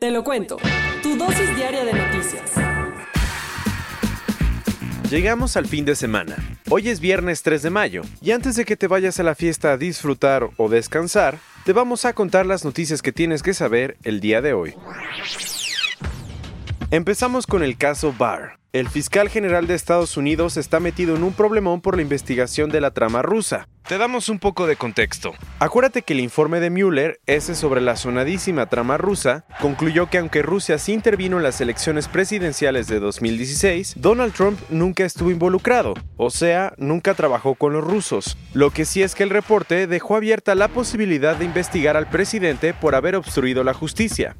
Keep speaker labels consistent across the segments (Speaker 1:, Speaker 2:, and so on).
Speaker 1: Te lo cuento. Tu dosis diaria de noticias.
Speaker 2: Llegamos al fin de semana. Hoy es viernes 3 de mayo, y antes de que te vayas a la fiesta a disfrutar o descansar, te vamos a contar las noticias que tienes que saber el día de hoy. Empezamos con el caso Barr. El fiscal general de Estados Unidos está metido en un problemón por la investigación de la trama rusa. Te damos un poco de contexto. Acuérdate que el informe de Mueller, ese sobre la sonadísima trama rusa, concluyó que aunque Rusia sí intervino en las elecciones presidenciales de 2016, Donald Trump nunca estuvo involucrado, o sea, nunca trabajó con los rusos. Lo que sí es que el reporte dejó abierta la posibilidad de investigar al presidente por haber obstruido la justicia.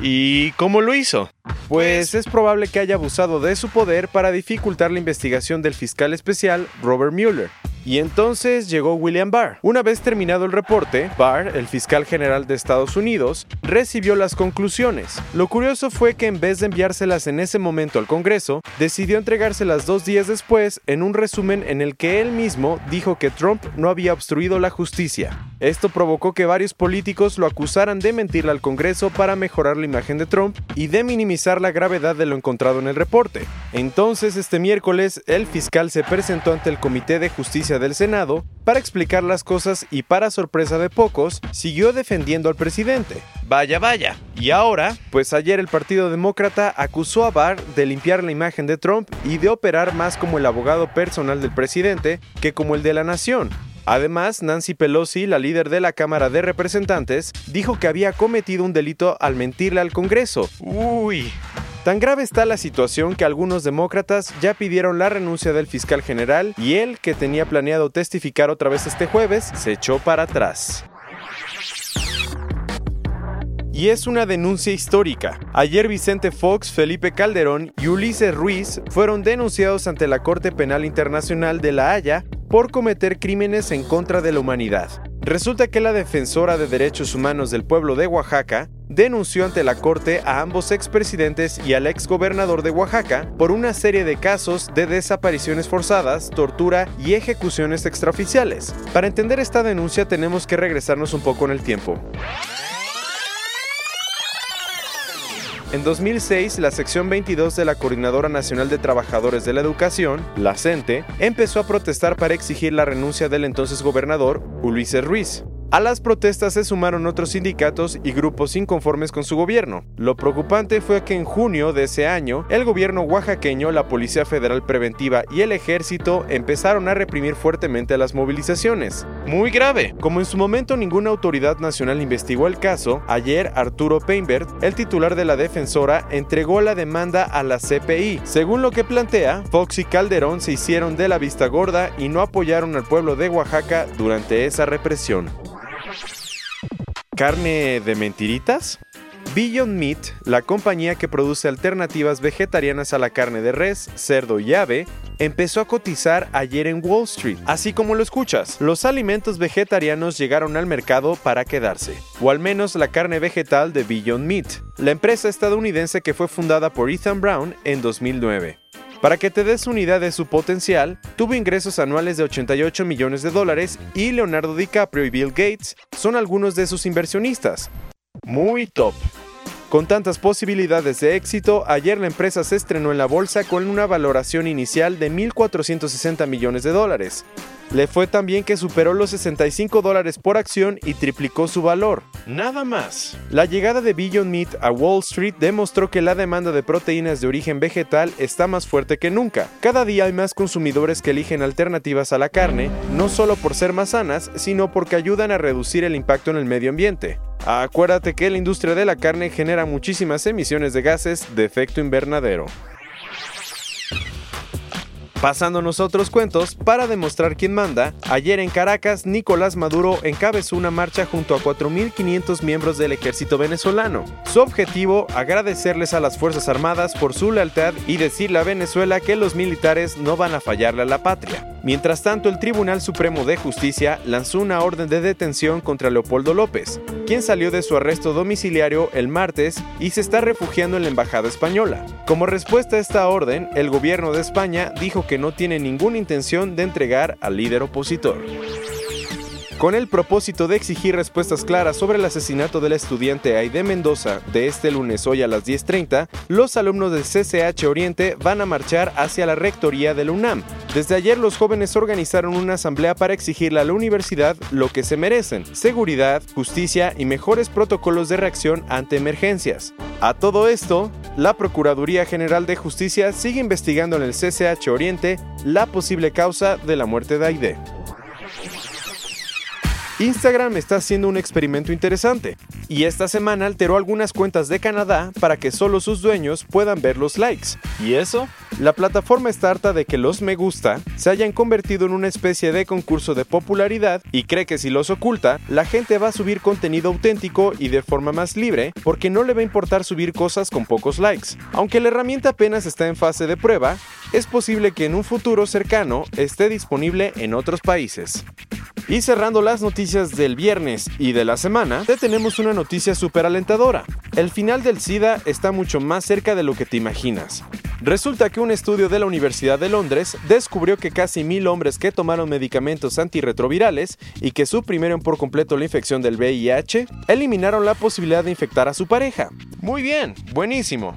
Speaker 2: ¿Y cómo lo hizo? Pues es probable que haya abusado de su poder para dificultar la investigación del fiscal especial Robert Mueller. Y entonces llegó William Barr. Una vez terminado el reporte, Barr, el fiscal general de Estados Unidos, recibió las conclusiones. Lo curioso fue que en vez de enviárselas en ese momento al Congreso, decidió entregárselas dos días después en un resumen en el que él mismo dijo que Trump no había obstruido la justicia. Esto provocó que varios políticos lo acusaran de mentirle al Congreso para mejorar la imagen de Trump y de minimizar la gravedad de lo encontrado en el reporte. Entonces, este miércoles, el fiscal se presentó ante el Comité de Justicia del Senado para explicar las cosas y para sorpresa de pocos, siguió defendiendo al presidente. Vaya, vaya. Y ahora, pues ayer el Partido Demócrata acusó a Barr de limpiar la imagen de Trump y de operar más como el abogado personal del presidente que como el de la nación. Además, Nancy Pelosi, la líder de la Cámara de Representantes, dijo que había cometido un delito al mentirle al Congreso. Uy, Tan grave está la situación que algunos demócratas ya pidieron la renuncia del fiscal general y él, que tenía planeado testificar otra vez este jueves, se echó para atrás. Y es una denuncia histórica. Ayer Vicente Fox, Felipe Calderón y Ulises Ruiz fueron denunciados ante la Corte Penal Internacional de La Haya por cometer crímenes en contra de la humanidad. Resulta que la defensora de derechos humanos del pueblo de Oaxaca denunció ante la Corte a ambos expresidentes y al exgobernador de Oaxaca por una serie de casos de desapariciones forzadas, tortura y ejecuciones extraoficiales. Para entender esta denuncia tenemos que regresarnos un poco en el tiempo. En 2006, la sección 22 de la Coordinadora Nacional de Trabajadores de la Educación, la CENTE, empezó a protestar para exigir la renuncia del entonces gobernador, Ulises Ruiz. A las protestas se sumaron otros sindicatos y grupos inconformes con su gobierno. Lo preocupante fue que en junio de ese año, el gobierno oaxaqueño, la Policía Federal Preventiva y el Ejército empezaron a reprimir fuertemente las movilizaciones. Muy grave. Como en su momento ninguna autoridad nacional investigó el caso, ayer Arturo Peinbert, el titular de la defensora, entregó la demanda a la CPI. Según lo que plantea, Fox y Calderón se hicieron de la vista gorda y no apoyaron al pueblo de Oaxaca durante esa represión carne de mentiritas? Beyond Meat, la compañía que produce alternativas vegetarianas a la carne de res, cerdo y ave, empezó a cotizar ayer en Wall Street. Así como lo escuchas, los alimentos vegetarianos llegaron al mercado para quedarse, o al menos la carne vegetal de Beyond Meat, la empresa estadounidense que fue fundada por Ethan Brown en 2009. Para que te des una idea de su potencial, tuvo ingresos anuales de 88 millones de dólares y Leonardo DiCaprio y Bill Gates son algunos de sus inversionistas. Muy top. Con tantas posibilidades de éxito, ayer la empresa se estrenó en la bolsa con una valoración inicial de 1.460 millones de dólares. Le fue tan bien que superó los 65 dólares por acción y triplicó su valor. Nada más. La llegada de Beyond Meat a Wall Street demostró que la demanda de proteínas de origen vegetal está más fuerte que nunca. Cada día hay más consumidores que eligen alternativas a la carne, no solo por ser más sanas, sino porque ayudan a reducir el impacto en el medio ambiente. Acuérdate que la industria de la carne genera muchísimas emisiones de gases de efecto invernadero. Pasándonos a otros cuentos, para demostrar quién manda, ayer en Caracas, Nicolás Maduro encabezó una marcha junto a 4.500 miembros del ejército venezolano. Su objetivo, agradecerles a las Fuerzas Armadas por su lealtad y decirle a Venezuela que los militares no van a fallarle a la patria. Mientras tanto, el Tribunal Supremo de Justicia lanzó una orden de detención contra Leopoldo López, quien salió de su arresto domiciliario el martes y se está refugiando en la Embajada Española. Como respuesta a esta orden, el gobierno de España dijo que no tiene ninguna intención de entregar al líder opositor. Con el propósito de exigir respuestas claras sobre el asesinato del estudiante Aide Mendoza de este lunes hoy a las 10.30, los alumnos del CCH Oriente van a marchar hacia la rectoría del UNAM. Desde ayer los jóvenes organizaron una asamblea para exigirle a la universidad lo que se merecen, seguridad, justicia y mejores protocolos de reacción ante emergencias. A todo esto, la Procuraduría General de Justicia sigue investigando en el CCH Oriente la posible causa de la muerte de Aide. Instagram está haciendo un experimento interesante y esta semana alteró algunas cuentas de Canadá para que solo sus dueños puedan ver los likes. ¿Y eso? La plataforma está harta de que los me gusta se hayan convertido en una especie de concurso de popularidad y cree que si los oculta, la gente va a subir contenido auténtico y de forma más libre porque no le va a importar subir cosas con pocos likes. Aunque la herramienta apenas está en fase de prueba, es posible que en un futuro cercano esté disponible en otros países. Y cerrando las noticias del viernes y de la semana, te tenemos una noticia súper alentadora. El final del SIDA está mucho más cerca de lo que te imaginas. Resulta que un estudio de la Universidad de Londres descubrió que casi mil hombres que tomaron medicamentos antirretrovirales y que suprimieron por completo la infección del VIH, eliminaron la posibilidad de infectar a su pareja. Muy bien, buenísimo.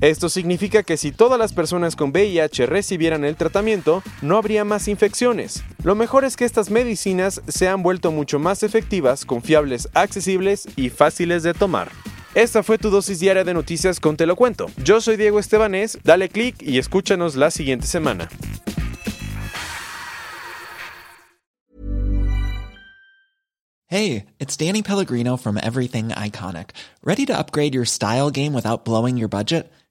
Speaker 2: Esto significa que si todas las personas con VIH recibieran el tratamiento, no habría más infecciones. Lo mejor es que estas medicinas se han vuelto mucho más efectivas, confiables, accesibles y fáciles de tomar. Esta fue tu dosis diaria de noticias con Te lo cuento. Yo soy Diego Estebanés, dale click y escúchanos la siguiente semana.
Speaker 3: Hey, it's Danny Pellegrino from Everything Iconic. Ready to upgrade your style game without blowing your budget?